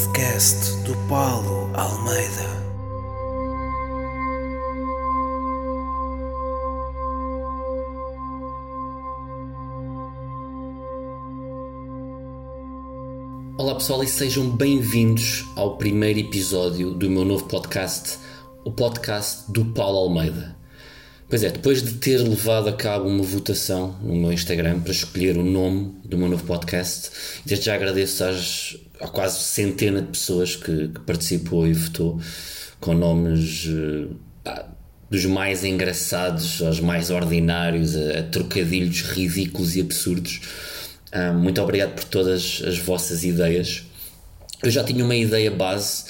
podcast do Paulo Almeida. Olá pessoal e sejam bem-vindos ao primeiro episódio do meu novo podcast, o podcast do Paulo Almeida. Pois é, depois de ter levado a cabo uma votação no meu Instagram para escolher o nome do meu novo podcast, desde já agradeço às, quase centena de pessoas que, que participou e votou com nomes eh, dos mais engraçados aos mais ordinários, a, a trocadilhos ridículos e absurdos. Ah, muito obrigado por todas as vossas ideias. Eu já tinha uma ideia base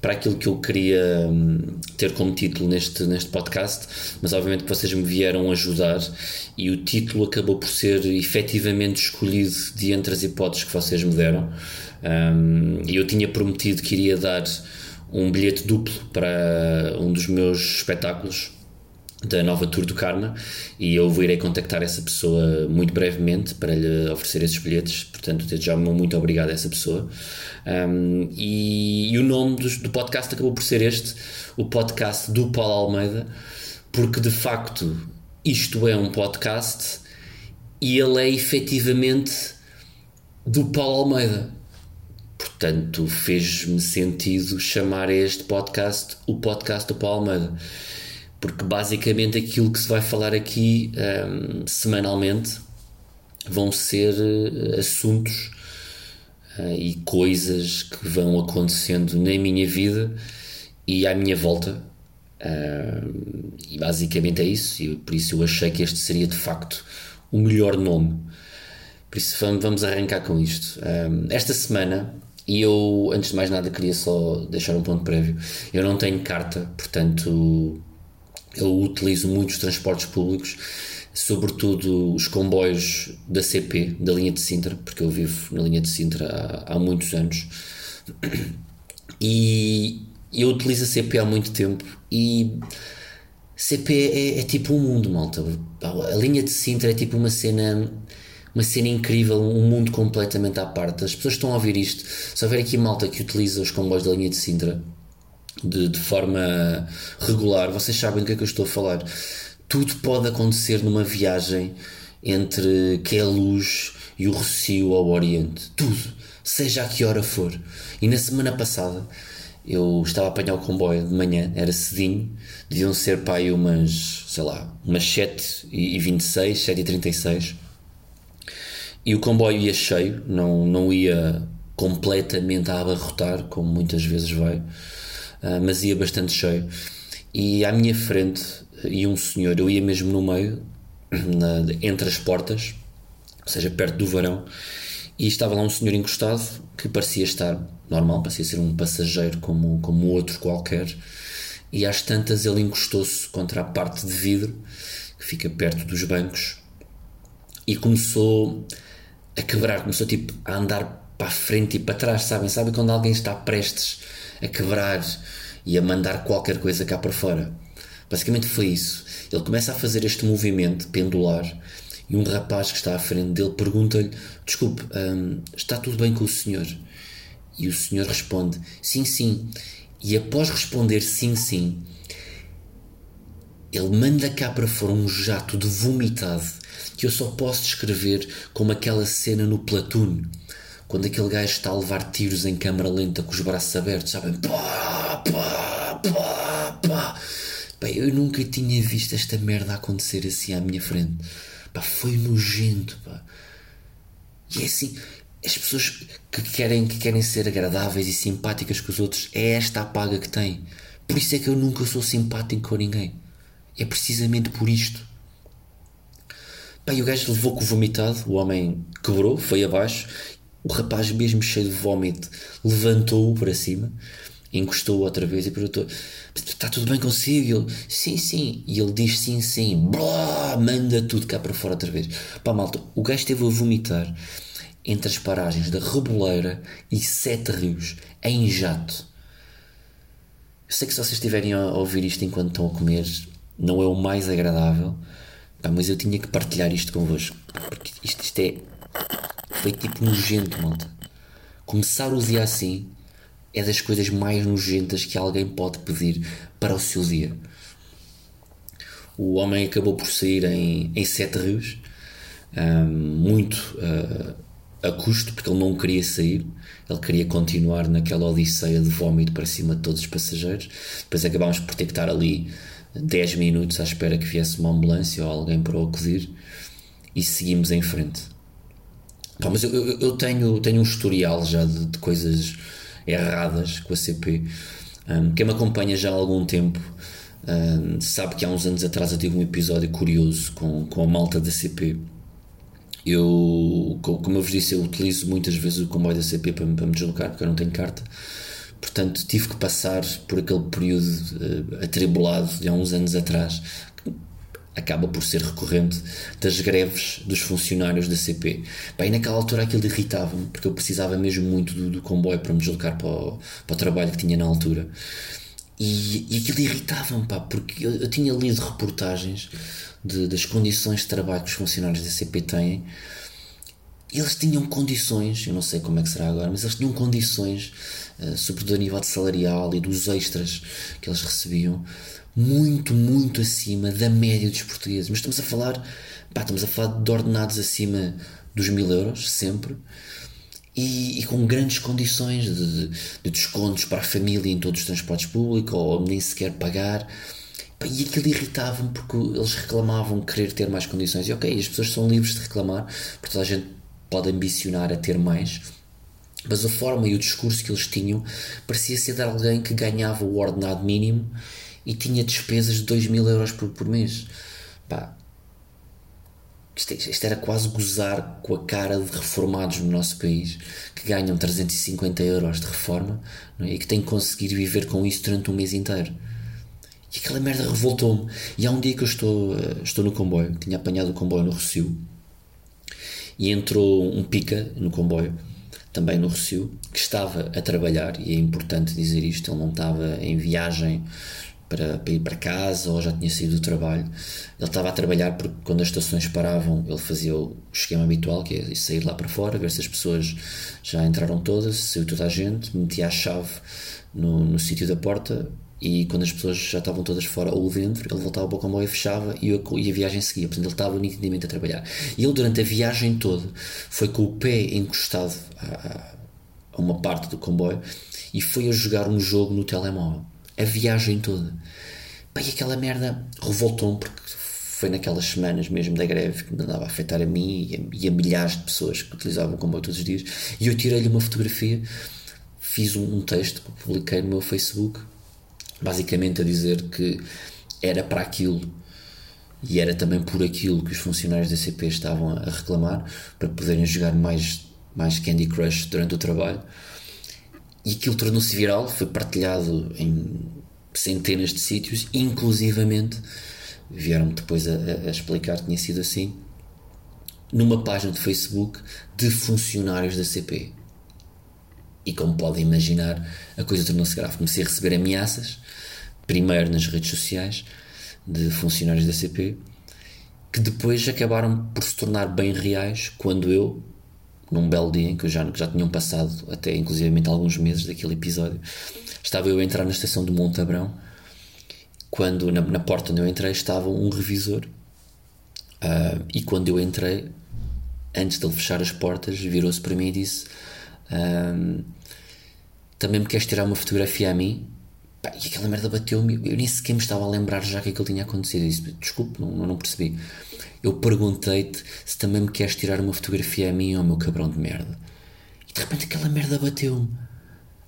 para aquilo que eu queria hum, ter como título neste, neste podcast, mas obviamente que vocês me vieram ajudar e o título acabou por ser efetivamente escolhido de entre as hipóteses que vocês me deram. Um, eu tinha prometido que iria dar um bilhete duplo para um dos meus espetáculos da nova Tour do Karma e eu irei contactar essa pessoa muito brevemente para lhe oferecer esses bilhetes, portanto desde já muito obrigado a essa pessoa. Um, e, e, o nome do, do, podcast acabou por ser este o podcast do Paulo Almeida porque de facto isto é um podcast e ele é efetivamente do Paulo Almeida. Portanto fez-me sentido chamar este podcast o podcast do Paulo Almeida porque basicamente aquilo que se vai falar aqui um, semanalmente vão ser uh, assuntos uh, e coisas que vão acontecendo na minha vida e à minha volta. Uh, e basicamente é isso, e por isso eu achei que este seria de facto o melhor nome. Por isso vamos arrancar com isto. Um, esta semana, e eu antes de mais nada queria só deixar um ponto prévio: eu não tenho carta, portanto eu utilizo muitos transportes públicos, sobretudo os comboios da CP, da linha de Sintra, porque eu vivo na linha de Sintra há, há muitos anos. E eu utilizo a CP há muito tempo e CP é, é, tipo um mundo, malta. A linha de Sintra é tipo uma cena uma cena incrível, um mundo completamente à parte. As pessoas estão a ouvir isto. Se houver aqui malta que utiliza os comboios da linha de Sintra, de, de forma regular, vocês sabem do que é que eu estou a falar. Tudo pode acontecer numa viagem entre que é a luz e o Rocio ao Oriente. Tudo, seja a que hora for. E na semana passada eu estava a apanhar o comboio de manhã, era cedinho, deviam ser aí umas, sei lá, umas 7 e 26, 7 e 36 e o comboio ia cheio, não, não ia completamente a abarrotar, como muitas vezes vai uh, mas ia bastante cheio. E à minha frente ia um senhor, eu ia mesmo no meio, na, entre as portas, ou seja, perto do varão, e estava lá um senhor encostado que parecia estar normal, parecia ser um passageiro como, como outro qualquer, e às tantas ele encostou-se contra a parte de vidro que fica perto dos bancos e começou a quebrar, começou tipo a andar para a frente e para trás, sabem? Sabem quando alguém está prestes a quebrar e a mandar qualquer coisa cá para fora. Basicamente foi isso. Ele começa a fazer este movimento pendular e um rapaz que está à frente dele pergunta-lhe: Desculpe, hum, está tudo bem com o senhor? E o senhor responde: Sim, sim. E após responder sim, sim, ele manda cá para fora um jato de vomitado que eu só posso descrever como aquela cena no Platoon quando aquele gajo está a levar tiros em câmara lenta com os braços abertos, sabem? Pá, pá, pá, pá. Bem, eu nunca tinha visto esta merda acontecer assim à minha frente. Pá, foi nojento, pá. E é assim, as pessoas que querem, que querem ser agradáveis e simpáticas com os outros, é esta a paga que têm. Por isso é que eu nunca sou simpático com ninguém. É precisamente por isto. Pá, e o gajo levou com o vomitado, o homem quebrou, foi abaixo o rapaz, mesmo cheio de vómito, levantou-o para cima, encostou-o outra vez e perguntou: Está tudo bem consigo? Ele, sim, sim. E ele diz: Sim, sim. Blá, manda tudo cá para fora outra vez. Pá, malta, o gajo esteve a vomitar entre as paragens da Reboleira e Sete Rios, em jato. Eu sei que se vocês estiverem a ouvir isto enquanto estão a comer, não é o mais agradável, pá, mas eu tinha que partilhar isto convosco, porque isto, isto é foi tipo nojento, malta. Começar o dia assim, é das coisas mais nojentas que alguém pode pedir para o seu dia. O homem acabou por sair em, em Sete Rios, um, muito uh, a custo, porque ele não queria sair, ele queria continuar naquela odisseia de vómito para cima de todos os passageiros. Depois acabámos por ter que estar ali 10 minutos à espera que viesse uma ambulância ou alguém para o acudir e seguimos em frente. Pá, mas eu, eu, eu, tenho, tenho um historial já de, de coisas erradas com a CP. Um, quem me acompanha já há algum tempo um, sabe que há uns anos atrás eu tive um episódio curioso com, com a malta da CP. Eu, como eu vos disse, eu utilizo muitas vezes o comboio da CP para, para me deslocar, porque eu não tenho carta. Portanto, tive que passar por aquele período uh, atribulado de há uns anos atrás, acaba por ser recorrente das greves dos funcionários da CP. Bem, naquela altura aquilo irritava-me, porque eu precisava mesmo muito do, do comboio para me deslocar para o, para o, trabalho que tinha na altura. E, e aquilo irritava-me, pá, porque eu, eu, tinha lido reportagens de, das condições de trabalho que os funcionários da CP têm. Eles tinham condições, eu não sei como é que será agora, mas eles tinham condições, uh, sobretudo a nível de salarial e dos extras que eles recebiam, muito, muito acima da média dos portugueses. Mas estamos a falar, pá, estamos a falar de ordenados acima dos mil euros, sempre, e, e com grandes condições de, de, descontos para a família em todos os transportes públicos, ou nem sequer pagar. E aquilo irritava-me porque eles reclamavam querer ter mais condições. E ok, as pessoas são livres de reclamar, porque toda a gente pode ambicionar a ter mais. Mas a forma e o discurso que eles tinham parecia ser de alguém que ganhava o ordenado mínimo e tinha despesas de 2 mil euros por, por mês. Pá, isto, isto, era quase gozar com a cara de reformados no nosso país que ganham 350 euros de reforma é? e que têm que conseguir viver com isso durante um mês inteiro. E aquela merda revoltou-me. E há um dia que eu estou, eh, estou no comboio, tinha apanhado o comboio no Rocio, e entrou um pica no comboio, também no Rocio, que estava a trabalhar, e é importante dizer isto, ele não estava em viagem para, para, ir para casa ou já tinha saído do trabalho. Ele estava a trabalhar porque quando as estações paravam ele fazia o esquema habitual, que é sair lá para fora, ver se as pessoas já entraram todas, saiu toda a gente, metia a chave no, no sítio da porta e quando as pessoas já estavam todas fora ou dentro, ele voltava para o comboio e fechava e, a, e a viagem seguia. Portanto, ele estava nitidamente a trabalhar. E ele, durante a viagem toda, foi com o pé encostado a, a uma parte do comboio e foi a jogar um jogo no telemóvel a viagem toda. E aquela merda revoltou-me porque foi naquelas semanas mesmo da greve que me andava a afetar a mim e a, e a milhares de pessoas que utilizavam o comboio todos os dias. E eu tirei-lhe uma fotografia, fiz um, um texto que publiquei no meu Facebook, basicamente a dizer que era para aquilo e era também por aquilo que os funcionários da CP estavam a reclamar para poderem jogar mais, mais Candy Crush durante o trabalho e aquilo tornou-se viral, foi partilhado em centenas de sítios, inclusivamente vieram-me depois a, a, explicar que tinha sido assim numa página de Facebook de funcionários da CP. E como podem imaginar, a coisa tornou-se grave. Comecei a receber ameaças, primeiro nas redes sociais, de funcionários da CP, que depois acabaram por se tornar bem reais quando eu, num belo dia em que já, já tinham passado até inclusivamente alguns meses daquele episódio, estava eu a entrar na estação do Monte Abrão. Quando na, na porta onde eu entrei estava um revisor. Uh, e quando eu entrei antes de ele fechar as portas virou-se para mim e disse uh, também me queres tirar uma fotografia a mim Pá, e aquela merda bateu-me eu nem sequer me estava a lembrar já que aquilo tinha acontecido eu disse, desculpe, não, não percebi eu perguntei-te se também me queres tirar uma fotografia a mim ou ao meu cabrão de merda. E de repente aquela merda bateu-me.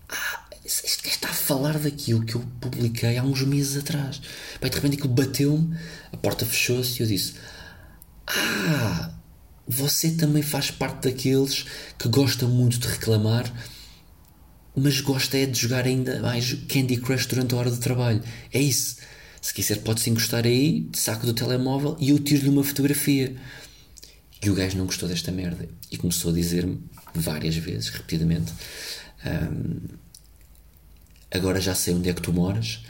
Ah, este está a falar daquilo que eu publiquei há uns meses atrás. Pai, de repente aquilo bateu-me, a porta fechou-se e eu disse: Ah, você também faz parte daqueles que gosta muito de reclamar, mas gosta é de jogar ainda mais Candy Crush durante a hora de trabalho. É isso. Se quiser, pode-se encostar aí, saco do telemóvel e eu tiro-lhe uma fotografia. E o gajo não gostou desta merda e começou a dizer-me várias vezes, repetidamente: um, Agora já sei onde é que tu moras,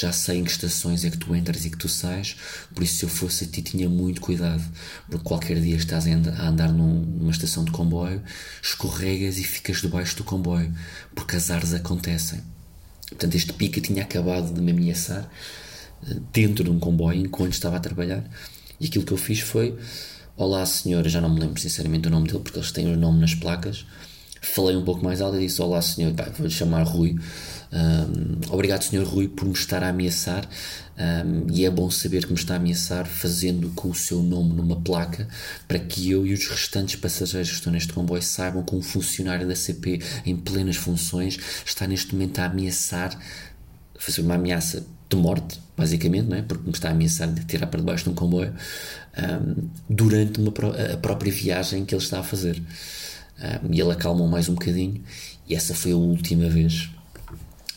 já sei em que estações é que tu entras e que tu sais, por isso se eu fosse a ti tinha muito cuidado, porque qualquer dia estás a andar num, numa estação de comboio, escorregas e ficas debaixo do comboio, porque azares acontecem. Portanto, este pica tinha acabado de me ameaçar eh, dentro de um comboio enquanto estava a trabalhar, e aquilo que eu fiz foi: Olá, senhora, já não me lembro sinceramente o nome dele, porque eles têm o nome nas placas. Falei um pouco mais alto e disse: Olá, senhor, vou-lhe chamar Rui. Um, obrigado, senhor Rui, por me estar a ameaçar. Um, e é bom saber que me está a ameaçar fazendo com o seu nome numa placa para que eu e os restantes passageiros que estão neste comboio saibam que um funcionário da CP em plenas funções está neste momento a ameaçar, fazer uma ameaça de morte, basicamente, não é? porque me está a ameaçar de tirar para debaixo de um comboio um, durante uma, a própria viagem que ele está a fazer. Um, e ele acalmou mais um bocadinho, e essa foi a última vez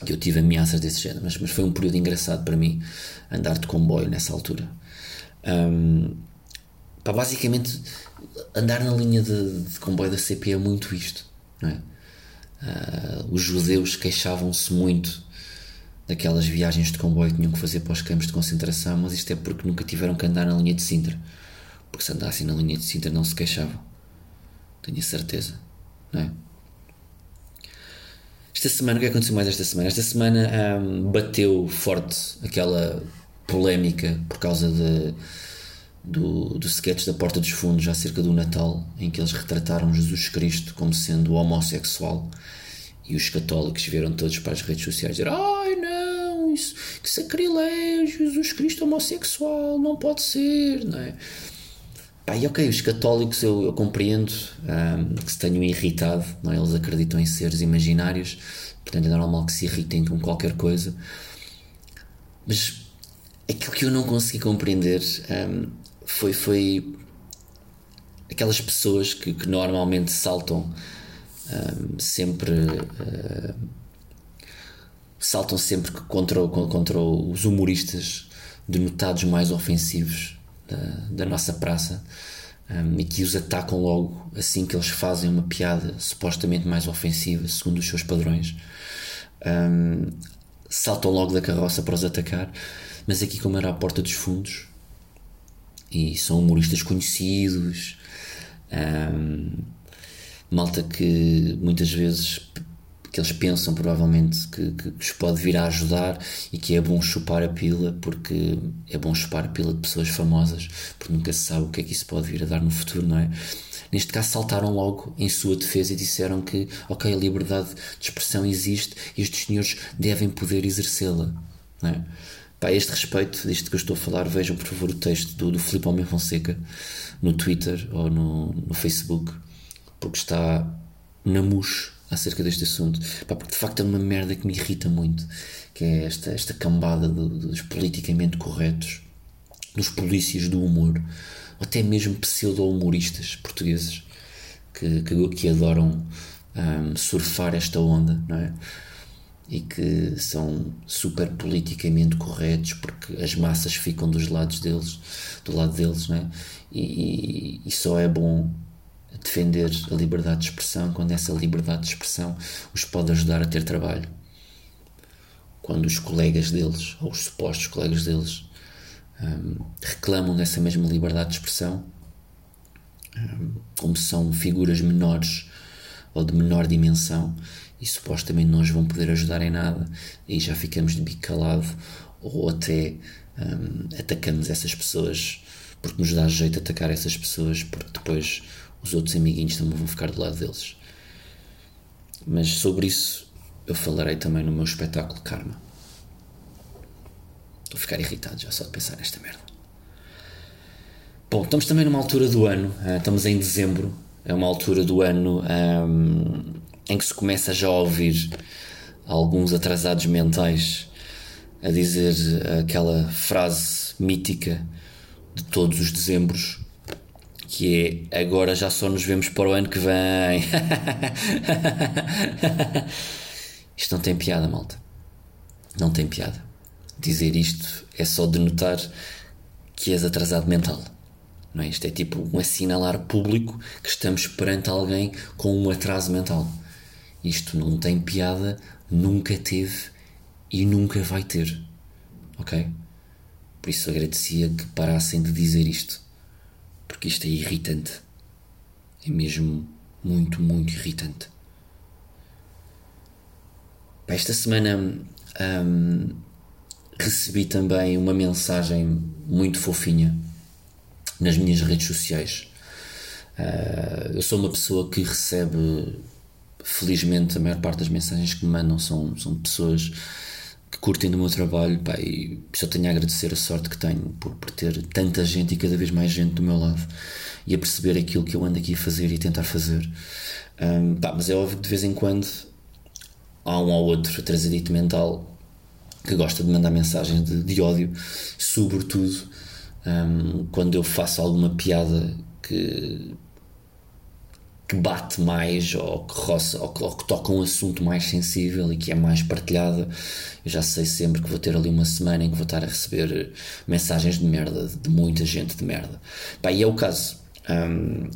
que eu tive ameaças desse género, mas, mas foi um período engraçado para mim andar de comboio nessa altura. Um, basicamente, andar na linha de, de, comboio da CP é muito isto. Não é? Uh, os judeus queixavam-se muito daquelas viagens de comboio que tinham que fazer para os campos de concentração, mas isto é porque nunca tiveram que andar na linha de Sintra. Porque se andassem na linha de Sintra não se queixavam. Tenho a certeza. Não é? Esta semana, o que aconteceu mais esta semana? Esta semana um, bateu forte aquela polémica por causa de, do, do sketch da Porta dos Fundos acerca do Natal, em que eles retrataram Jesus Cristo como sendo homossexual e os católicos vieram todos para as redes sociais dizer: Ai não, isso, que sacrilégio, Jesus Cristo homossexual, não pode ser, não é? Pá, e ok, os católicos eu, eu compreendo um, que se tenham irritado, não é? eles acreditam em seres imaginários, portanto é normal que se irritem com qualquer coisa. Mas aquilo que eu não consegui compreender um, foi, foi aquelas pessoas que, que normalmente saltam um, sempre. Uh, saltam sempre contra, contra os humoristas denotados mais ofensivos da, da nossa praça um, e que os atacam logo assim que eles fazem uma piada supostamente mais ofensiva, segundo os seus padrões. Um, saltam logo da carroça para os atacar, mas aqui, como era a porta dos fundos, e são humoristas conhecidos, um, malta que muitas vezes que eles pensam provavelmente que, que, que os pode vir a ajudar e que é bom chupar a pila porque é bom chupar a pila de pessoas famosas porque nunca se sabe o que é que isso pode vir a dar no futuro, não é? Neste caso saltaram logo em sua defesa e disseram que ok, a liberdade de expressão existe e estes senhores devem poder exercê-la, não é? Pá, a este respeito, disto que eu estou a falar, vejam por favor o texto do, do Filipe Almeida Fonseca no Twitter ou no, no Facebook, porque está na mousse acerca deste assunto, Pá, porque de facto é uma merda que me irrita muito, que é esta, esta cambada dos politicamente corretos, dos polícias do humor, ou até mesmo pseudo-humoristas portugueses que, que, que adoram um, surfar esta onda, não é? E que são super politicamente corretos porque as massas ficam dos lados deles, do lado deles, não é? E, e, e só é bom defender a liberdade de expressão quando essa liberdade de expressão os pode ajudar a ter trabalho. Quando os colegas deles, ou os supostos colegas deles, um, reclamam dessa mesma liberdade de expressão, um, como são figuras menores ou de menor dimensão e supostamente não os vão poder ajudar em nada, e já ficamos de bico calado ou até um, atacamos essas pessoas porque nos dá jeito atacar essas pessoas porque depois os outros amiguinhos também vão ficar do lado deles. Mas sobre isso eu falarei também no meu espetáculo Karma. Estou a ficar irritado já só de pensar nesta merda. Bom, estamos também numa altura do ano, uh, estamos em dezembro, é uma altura do ano um, em que se começa já a ouvir alguns atrasados mentais a dizer aquela frase mítica de todos os dezembros que é agora já só nos vemos para o ano que vem. isto não tem piada, malta. Não tem piada. Dizer isto é só denotar que és atrasado mental. Não é? Isto é tipo um assinalar público que estamos perante alguém com um atraso mental. Isto não tem piada, nunca teve e nunca vai ter. ok? Por isso agradecia que parassem de dizer isto, porque isto é irritante. É mesmo muito, muito irritante. Esta semana hum, recebi também uma mensagem muito fofinha nas minhas redes sociais. Uh, eu sou uma pessoa que recebe, felizmente, a maior parte das mensagens que me mandam são, são pessoas que curtem do meu trabalho pá, e só tenho a agradecer a sorte que tenho por, por ter tanta gente e cada vez mais gente do meu lado e a perceber aquilo que eu ando aqui a fazer e tentar fazer. Um, pá, mas é óbvio que de vez em quando há um ou outro atrasadito mental que gosta de mandar mensagens de, de ódio, sobretudo um, quando eu faço alguma piada que, que bate mais ou que, roça, ou, que, ou que toca um assunto mais sensível e que é mais partilhada. Eu já sei sempre que vou ter ali uma semana em que vou estar a receber mensagens de merda de muita gente de merda. Pá, e é o caso. Um,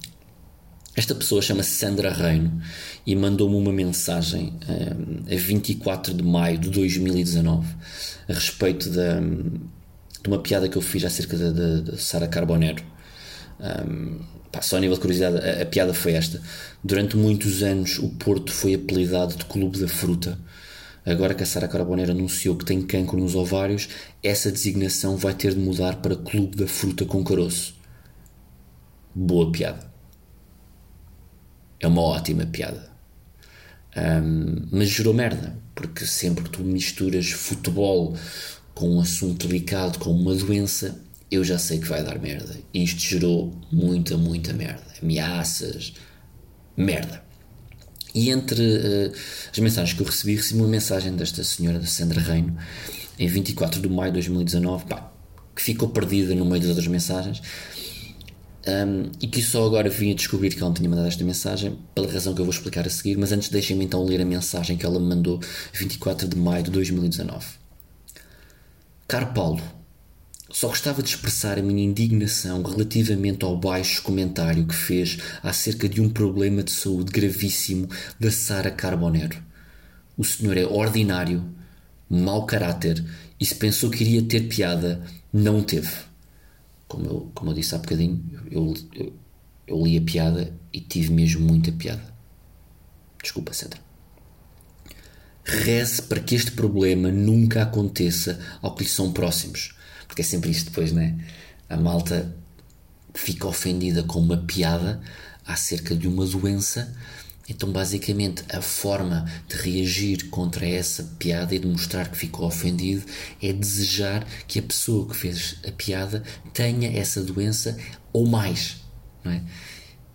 esta pessoa chama-se Sandra Reino e mandou-me uma mensagem um, a 24 de maio de 2019 a respeito da, de uma piada que eu fiz acerca da, Sara Carbonero. Um, pá, só a nível de curiosidade, a, a, piada foi esta. Durante muitos anos o Porto foi apelidado de Clube da Fruta. Agora que a Sara Carbonero anunciou que tem cancro nos ovários, essa designação vai ter de mudar para Clube da Fruta com Caroço. Boa piada. É uma ótima piada. Um, mas gerou merda, porque sempre que tu misturas futebol com um assunto delicado, com uma doença, eu já sei que vai dar merda. E isto gerou muita, muita merda. Ameaças, merda. E entre uh, as mensagens que eu recebi, recebi uma mensagem desta senhora, da Sandra Reino, em 24 de maio de 2019, pá, que ficou perdida no meio das outras mensagens um, e que só agora vim a descobrir que ela me tinha mandado esta mensagem, pela razão que eu vou explicar a seguir, mas antes deixem-me então ler a mensagem que ela me mandou 24 de maio de 2019. Caro Paulo, só gostava de expressar a minha indignação relativamente ao baixo comentário que fez acerca de um problema de saúde gravíssimo da Sara Carbonero. O senhor é ordinário, mau caráter e se pensou que iria ter piada, não teve como eu, como eu disse há bocadinho, eu, eu, eu li a piada e tive mesmo muita piada. Desculpa, Sandra. Reze para que este problema nunca aconteça ao que lhe são próximos. Porque é sempre isto depois, né? A malta fica ofendida com uma piada acerca de uma doença então, basicamente, a forma de reagir contra essa piada e de mostrar que ficou ofendido é desejar que a pessoa que fez a piada tenha essa doença ou mais. Não é?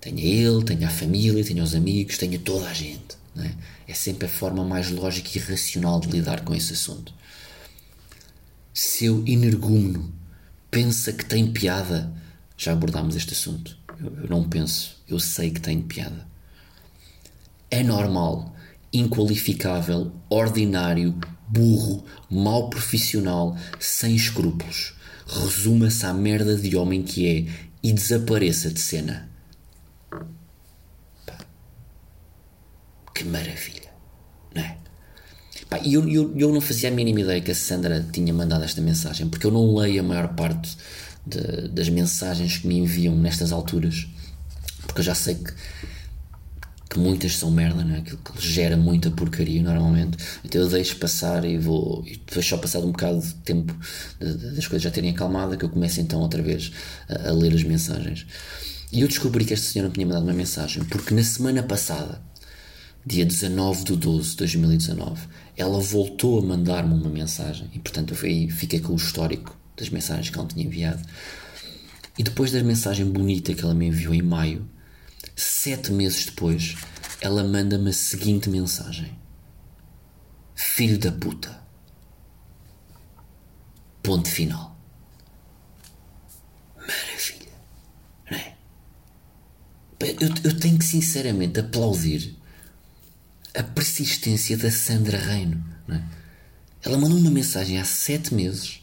Tenha ele, tenha a família, tenha os amigos, tenha toda a gente. É? é sempre a forma mais lógica e racional de lidar com esse assunto. Seu energúmeno pensa que tem piada. Já abordámos este assunto. Eu, eu não penso, eu sei que tem piada é inqualificável, ordinário, burro, mau profissional, sem escrúpulos. Resuma-se à merda de homem que é e desapareça de cena. Pá. Que maravilha, não é? Pá, eu, eu, eu não fazia a mínima ideia que a Sandra tinha mandado esta mensagem, porque eu não leio a maior parte de, das mensagens que me enviam nestas alturas, porque eu já sei que que muitas são merda, não é? Aquilo que gera muita porcaria normalmente. Então eu deixo passar e vou. E depois só passado um bocado de tempo das coisas já terem acalmado, que eu começo então outra vez a, a ler as mensagens. E eu descobri que esta senhora me tinha mandado uma mensagem, porque na semana passada, dia 19 de 12 de 2019, ela voltou a mandar-me uma mensagem e portanto eu fiquei com o histórico das mensagens que ela me tinha enviado. E depois da mensagem bonita que ela me enviou em maio, Sete meses depois, ela manda-me a seguinte mensagem: Filho da puta. Ponto final. Maravilha. Não é? Eu, eu tenho que sinceramente aplaudir a persistência da Sandra Reino. É? Ela mandou uma mensagem há sete meses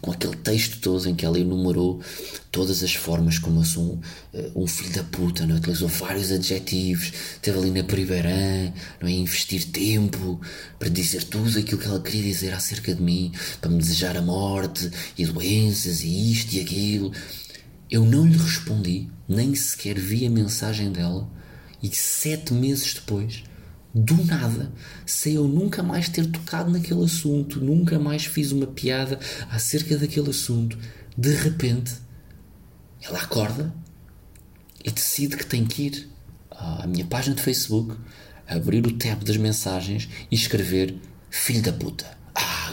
com aquele texto todo em que ela enumerou todas as formas como eu sou um, eh, um filho da puta, não é? utilizou vários adjetivos, esteve ali na Primeirã, não é? investir tempo para dizer tudo aquilo que ela queria dizer acerca de mim, para me desejar a morte e doenças e isto e aquilo. Eu não lhe respondi, nem sequer vi a mensagem dela, e sete meses depois do nada, sem eu nunca mais ter tocado naquele assunto, nunca mais fiz uma piada acerca daquele assunto, de repente ela acorda e decide que tem que ir à minha página de Facebook, abrir o tab das mensagens e escrever filho da puta.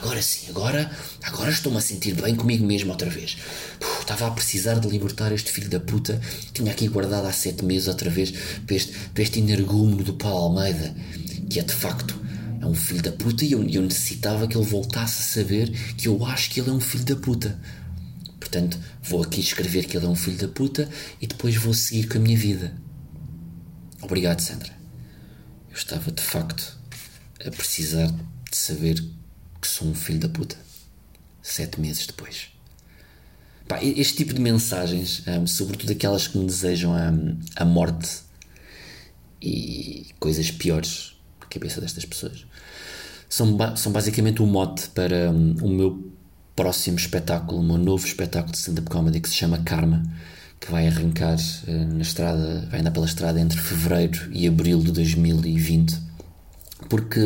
Agora sim, agora, agora estou-me a sentir bem comigo mesmo outra vez. Uf, estava a precisar de libertar este filho da puta. Tinha aqui guardado há sete meses outra vez para este, para este energúmeno do Paulo Almeida, que é de facto é um filho da puta e eu, eu necessitava que ele voltasse a saber que eu acho que ele é um filho da puta. Portanto, vou aqui escrever que ele é um filho da puta e depois vou seguir com a minha vida. Obrigado, Sandra. Eu estava de facto a precisar de saber que sou um filho da puta. Sete meses depois. Pá, este tipo de mensagens, um, sobretudo aquelas que me desejam a, a morte e coisas piores na cabeça destas pessoas, são, ba são basicamente o um mote para um, o meu próximo espetáculo, o meu novo espetáculo de stand-up comedy que se chama Karma, que vai arrancar uh, na estrada, vai andar pela estrada entre fevereiro e abril de 2020, porque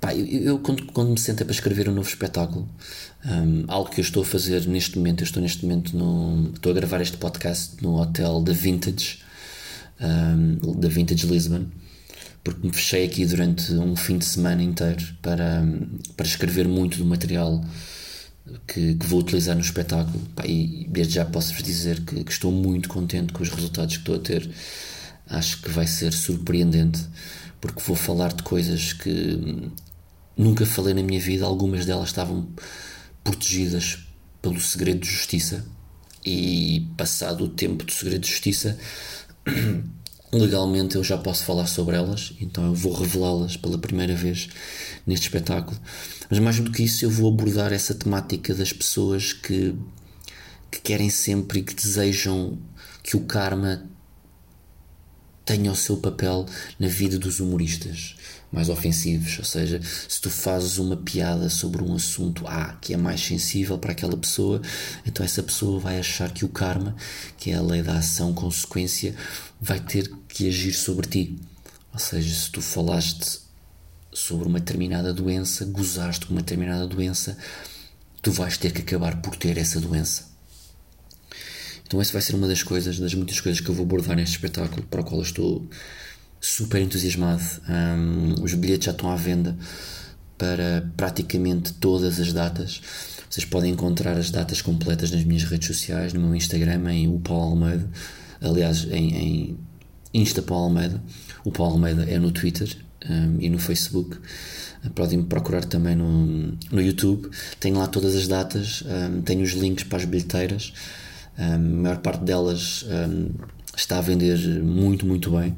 Pá, eu, eu quando, quando, me sento para escrever um novo espetáculo, um, algo que eu estou a fazer neste momento, eu estou neste momento no, estou a gravar este podcast no hotel da Vintage, um, da Vintage Lisbon, porque me fechei aqui durante um fim de semana inteiro para, para escrever muito do material que, que vou utilizar no espetáculo. Pá, e desde já posso-vos dizer que, que estou muito contente com os resultados que estou a ter. Acho que vai ser surpreendente porque vou falar de coisas que nunca falei na minha vida, algumas delas estavam protegidas pelo segredo de justiça e passado o tempo do segredo de justiça legalmente eu já posso falar sobre elas, então eu vou revelá-las pela primeira vez neste espetáculo. Mas mais do que isso, eu vou abordar essa temática das pessoas que, que querem sempre e que desejam que o karma tenha o seu papel na vida dos humoristas mais ofensivos. Ou seja, se tu fazes uma piada sobre um assunto A que é mais sensível para aquela pessoa, então essa pessoa vai achar que o karma, que é a lei da ação-consequência, vai ter que agir sobre ti. Ou seja, se tu falaste sobre uma determinada doença, gozaste com uma determinada doença, tu vais ter que acabar por ter essa doença. Então essa vai ser uma das coisas, das muitas coisas que eu vou abordar neste espetáculo, para o qual eu estou super entusiasmado. Um, os bilhetes já estão à venda para praticamente todas as datas. Vocês podem encontrar as datas completas nas minhas redes sociais, no meu Instagram, em o Paulo Almeida, aliás, em, em Insta Paulo Almeida. O Paulo Almeida é no Twitter um, e no Facebook. Podem me procurar também no, no YouTube. Tenho lá todas as datas, um, tenho os links para as bilheteiras. A maior parte delas um, está a vender muito, muito bem.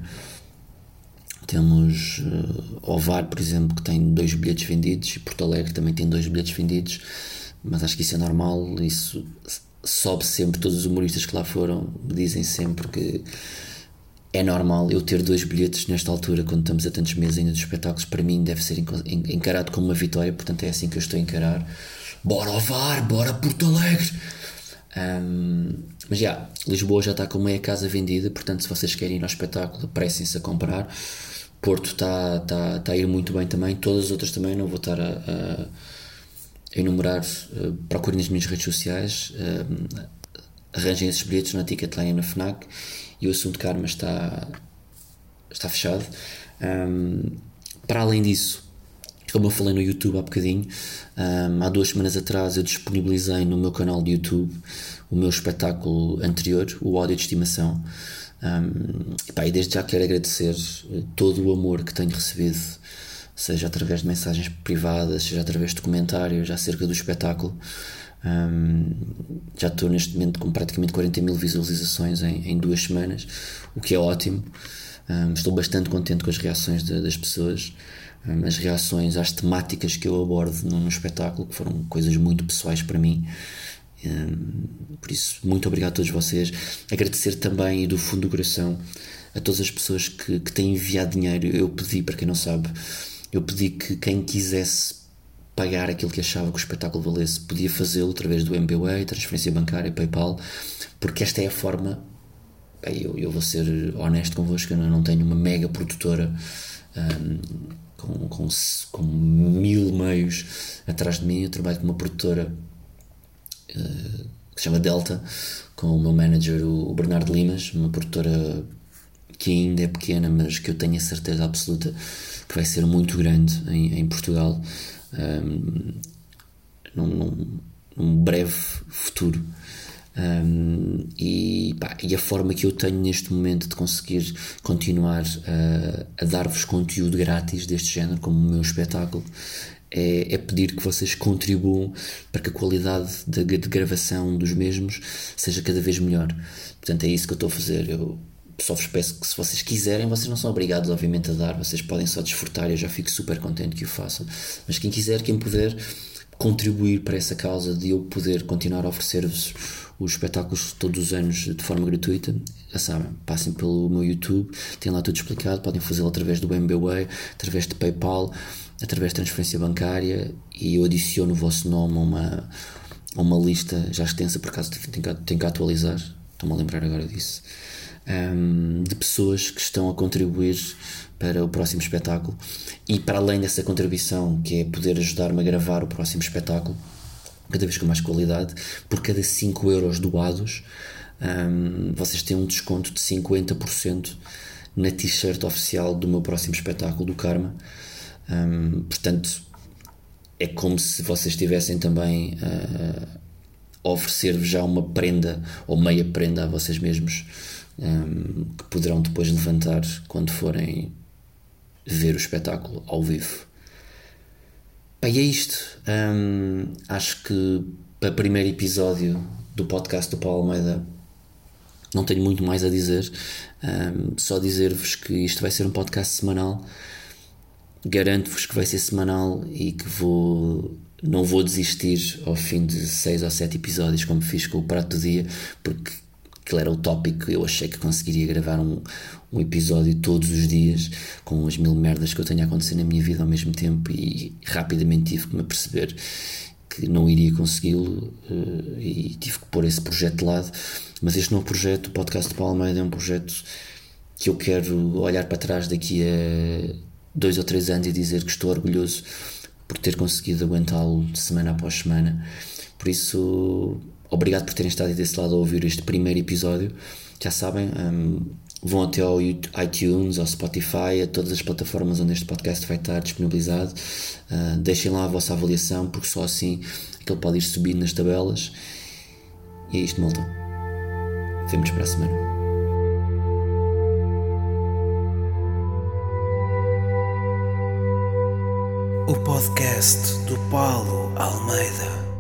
Temos uh, Ovar, por exemplo, que tem dois bilhetes vendidos, e Porto Alegre também tem dois bilhetes vendidos, mas acho que isso é normal. Isso sobe sempre. Todos os humoristas que lá foram dizem sempre que é normal eu ter dois bilhetes nesta altura, quando estamos a tantos meses ainda dos espetáculos. Para mim, deve ser encarado como uma vitória, portanto, é assim que eu estou a encarar. Bora Ovar, bora Porto Alegre! Um, mas já, Lisboa já está com meia casa vendida, portanto, se vocês querem ir ao espetáculo, apressem-se a comprar. Porto está, está, está a ir muito bem também, todas as outras também, não vou estar a, a, enumerar. Uh, procurem nas minhas redes sociais, uh, arranjem esses bilhetes na Ticketline e na Fnac. E o assunto Karma está, está fechado. Um, para além disso, como eu falei no YouTube há bocadinho, um, há duas semanas atrás eu disponibilizei no meu canal de YouTube o meu espetáculo anterior, o Ódio de Estimação. Um, e, pá, e desde já quero agradecer eh, todo o amor que tenho recebido, seja através de mensagens privadas, seja através de comentários acerca do espetáculo. Um, já estou neste momento com praticamente 40 mil visualizações em, em duas semanas, o que é ótimo. Um, estou bastante contente com as reações de, das pessoas, as reações às temáticas que eu abordo no, no espetáculo, que foram coisas muito pessoais para mim. Um, por isso, muito obrigado a todos vocês. Agradecer também do fundo do coração a todas as pessoas que, que têm enviado dinheiro. Eu pedi, para quem não sabe, eu pedi que quem quisesse pagar aquilo que achava que o espetáculo valesse podia fazê-lo através do MBWay, transferência bancária, PayPal, porque esta é a forma. Eu, eu vou ser honesto convosco, eu não tenho uma mega produtora um, com, com, com mil meios atrás de mim. Eu trabalho com uma produtora uh, que se chama Delta, com o meu manager, o Bernardo Limas, uma produtora que ainda é pequena, mas que eu tenho a certeza absoluta que vai ser muito grande em, em Portugal um, num, num, num, breve futuro. Um, e, pá, e, a forma que eu tenho neste momento de conseguir continuar a, a dar-vos conteúdo grátis deste género, como o meu espetáculo, é, é, pedir que vocês contribuam para que a qualidade de, de, gravação dos mesmos seja cada vez melhor. Portanto, é isso que eu estou a fazer. Eu só vos peço que se vocês quiserem, vocês não são obrigados obviamente a dar, vocês podem só desfrutar, eu já fico super contente que o façam. Mas quem quiser, quem puder contribuir para essa causa de eu poder continuar a oferecer-vos os espetáculos todos os anos de forma gratuita, já sabem, passem pelo meu YouTube, tem lá tudo explicado, podem fazê-lo através do MBWay, através de PayPal, através de transferência bancária e eu adiciono o vosso nome a uma, a uma lista já extensa, por acaso tenho que, tenho que atualizar, estou-me a lembrar agora disso um, de pessoas que estão a contribuir para o próximo espetáculo. E para além dessa contribuição que é poder ajudar-me a gravar o próximo espetáculo cada vez com mais qualidade por cada 5 euros doados um, vocês têm um desconto de 50% na t-shirt oficial do meu próximo espetáculo do Karma um, portanto é como se vocês estivessem também uh, a oferecer-vos já uma prenda ou meia prenda a vocês mesmos um, que poderão depois levantar quando forem ver o espetáculo ao vivo. Bem, é isto. Um, acho que para o primeiro episódio do podcast do Paulo Almeida não tenho muito mais a dizer. Um, só dizer-vos que isto vai ser um podcast semanal. Garanto-vos que vai ser semanal e que vou não vou desistir ao fim de seis ou sete episódios como fiz com o Prato do Dia, porque aquele era o tópico. Eu achei que conseguiria gravar um, um episódio todos os dias com as mil merdas que eu tenho a acontecer na minha vida ao mesmo tempo e rapidamente tive que me aperceber que não iria consegui-lo uh, e tive que pôr esse projeto de lado. Mas este novo projeto, o podcast de Almeida, é um projeto que eu quero olhar para trás daqui a dois ou três anos e dizer que estou orgulhoso por ter conseguido aguentá-lo semana após semana. Por isso, Obrigado por terem estado desse lado a ouvir este primeiro episódio. Já sabem, um, vão até ao iTunes, ao Spotify, a todas as plataformas onde este podcast vai estar disponibilizado. Uh, deixem lá a vossa avaliação, porque só assim é ele pode ir subindo nas tabelas. E é isto, malta. Vemos para a semana. O podcast do Paulo Almeida.